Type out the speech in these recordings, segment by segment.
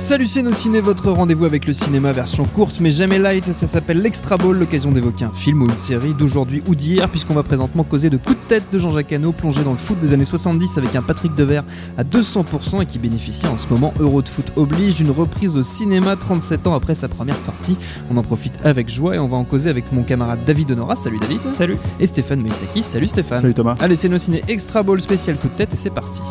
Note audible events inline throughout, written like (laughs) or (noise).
Salut c'est nos ciné, votre rendez-vous avec le cinéma version courte mais jamais light, ça s'appelle l'Extra Ball, l'occasion d'évoquer un film ou une série d'aujourd'hui ou d'hier, puisqu'on va présentement causer de coups de tête de Jean-Jacques Hano, plongé dans le foot des années 70 avec un Patrick Devers à 200% et qui bénéficie en ce moment, Euro de foot oblige, d'une reprise au cinéma 37 ans après sa première sortie. On en profite avec joie et on va en causer avec mon camarade David Honora, salut David. Salut. Et Stéphane Moïsaki, salut Stéphane. Salut Thomas. Allez c'est nos ciné Extra Ball spécial coup de tête et c'est parti.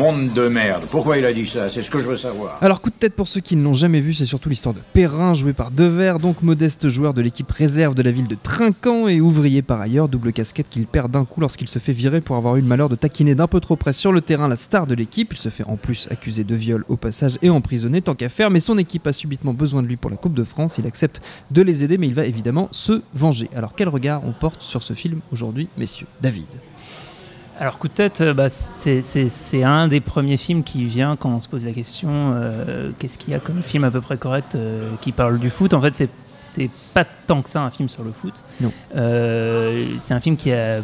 Monde de merde. Pourquoi il a dit ça? C'est ce que je veux savoir. Alors coup de tête pour ceux qui ne l'ont jamais vu, c'est surtout l'histoire de Perrin, joué par Devers, donc modeste joueur de l'équipe réserve de la ville de Trinquant et ouvrier par ailleurs, double casquette qu'il perd d'un coup lorsqu'il se fait virer pour avoir eu le malheur de taquiner d'un peu trop près sur le terrain la star de l'équipe. Il se fait en plus accuser de viol au passage et emprisonné tant qu'à faire, mais son équipe a subitement besoin de lui pour la Coupe de France. Il accepte de les aider, mais il va évidemment se venger. Alors quel regard on porte sur ce film aujourd'hui, messieurs? David Alors, coup de tête, euh, bah, c'est- un des premiers films qui vient quand on se pose la question euh, qu'est-ce qu'il y a comme film à peu près correct euh, qui parle du foot En fait, c'est- c'est pas tant que ça un film sur le foot. Non. Euh, c'est un film qui a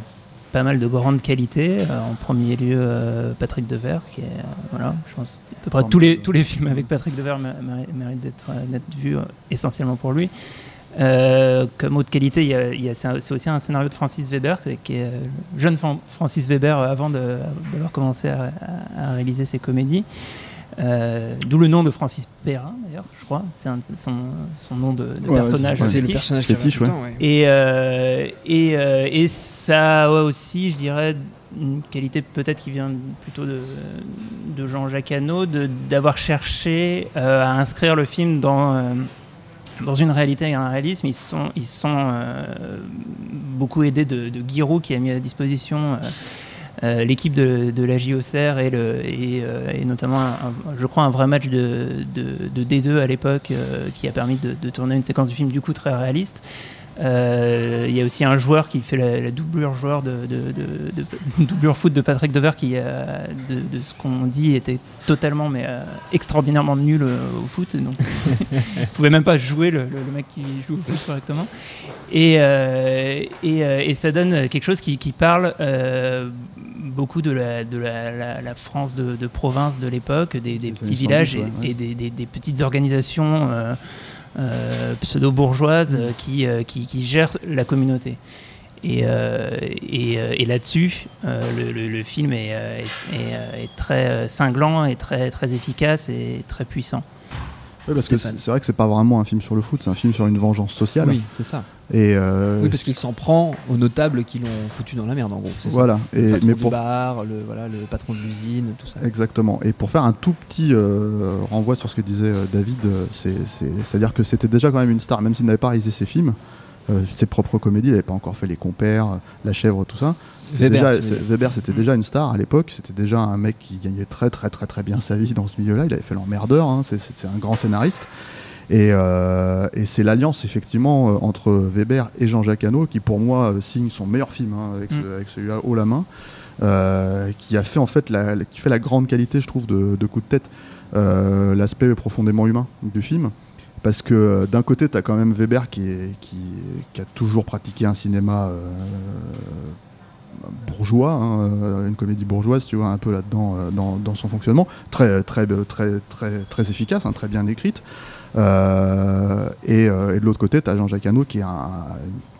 pas mal de grandes qualités. Euh, en premier lieu, euh, Patrick Devers, qui est. voilà, je pense à peu près tous les, tous les films avec Patrick Devers mé- mé- méritent d'être vus essentiellement pour lui. Euh, comme autre qualité, il y a- il y a- c'est aussi un scénario de Francis Weber, qui est- euh, jeune Fran- Francis Weber euh, avant de- d'avoir commencé à, réaliser ses comédies. Euh, D'où le nom de Francis Perrin, d'ailleurs, je crois. C'est un- son, son nom de, de Ouais, personnage. ouais, C'est le fétiche. personnage qui Fétiche, ouais. ouais. Et, euh, et, euh, et ça a aussi, je dirais, une qualité peut-être qui vient plutôt de, de Jean-Jacques Hano, de- d'avoir cherché euh, à inscrire le film dans, euh, dans une réalité et un réalisme. Ils sont, ils sont euh, beaucoup aidés de, de qui a mis à disposition euh, euh, l'équipe de, de la JOCR et, le, et, euh, et notamment, un- je crois, un vrai match de, de- de D2 à l'époque euh, qui a permis de tourner une séquence du film du coup très réaliste. Euh, Il y a aussi un joueur qui fait la, la doublure joueur de, de, de- de- (laughs) doublure foot de Patrick Dever qui, euh, de, ce qu'on dit, était totalement mais euh, extraordinairement nul au foot. Donc, (laughs) il pouvait même pas jouer le, le- le mec qui joue au foot correctement. Et, et, et ça donne quelque chose qui, qui parle beaucoup de la, de la, la- la France de, de province de l'époque, des, petits villages 70, ouais, et, ouais. et des, des- des petites organisations euh, euh, pseudo-bourgeoises euh, qui, euh, qui, qui gèrent la communauté. Et, et, là-dessus, le, film est, est- est, très cinglant et très, très efficace et très puissant. Ouais, parce que Stéphane. c'est c'est vrai que c'est pas vraiment un film sur le foot, c'est un film sur une vengeance sociale. Oui, c'est ça. Et euh, Oui, parce qu'il s'en prend aux notables qui l'ont foutu dans la merde, en gros. ça. voilà. Le Et patron mais du pour bar, le, voilà, le patron de l'usine, tout ça. exactement. Et pour faire un tout petit euh, renvoi sur ce que disait euh, David, euh, c'est c'est à dire que c'était déjà quand même une star, même s'il n'avait pas réalisé ses films. Euh, ses propres comédies, il n'avait pas encore fait Les Compères, La Chèvre, tout ça. Weber, déjà- c'était déjà une star à l'époque. C'était déjà un mec qui gagnait très très très très bien sa vie dans ce milieu-là. Il avait fait l'emmerdeur. hein. C'est- un grand scénariste. Et, euh, et c'est l'alliance effectivement euh, entre Weber et Jean-Jacques Hano qui pour moi signe son meilleur film hein, avec, ce- Mm. avec celui-là haut la main, euh, qui a fait en fait la, la- qui fait la grande qualité je trouve de, de coup de tête, euh, l'aspect profondément humain du film. Parce que euh, d'un côté, tu as quand même Weber qui, a toujours pratiqué un cinéma euh, bourgeois, hein, euh, une comédie bourgeoise, tu vois, un peu là-dedans dans, son fonctionnement, très, très, très, très, très efficace, hein, très bien écrite. Et, de l'autre côté, tu as Jean-Jacques Hano qui a un-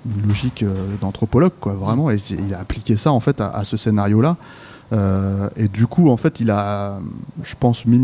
une logique d'anthropologue, vraiment, et il a appliqué ça en fait à, ce scénario-là. Et du coup, en fait, il a, je pense,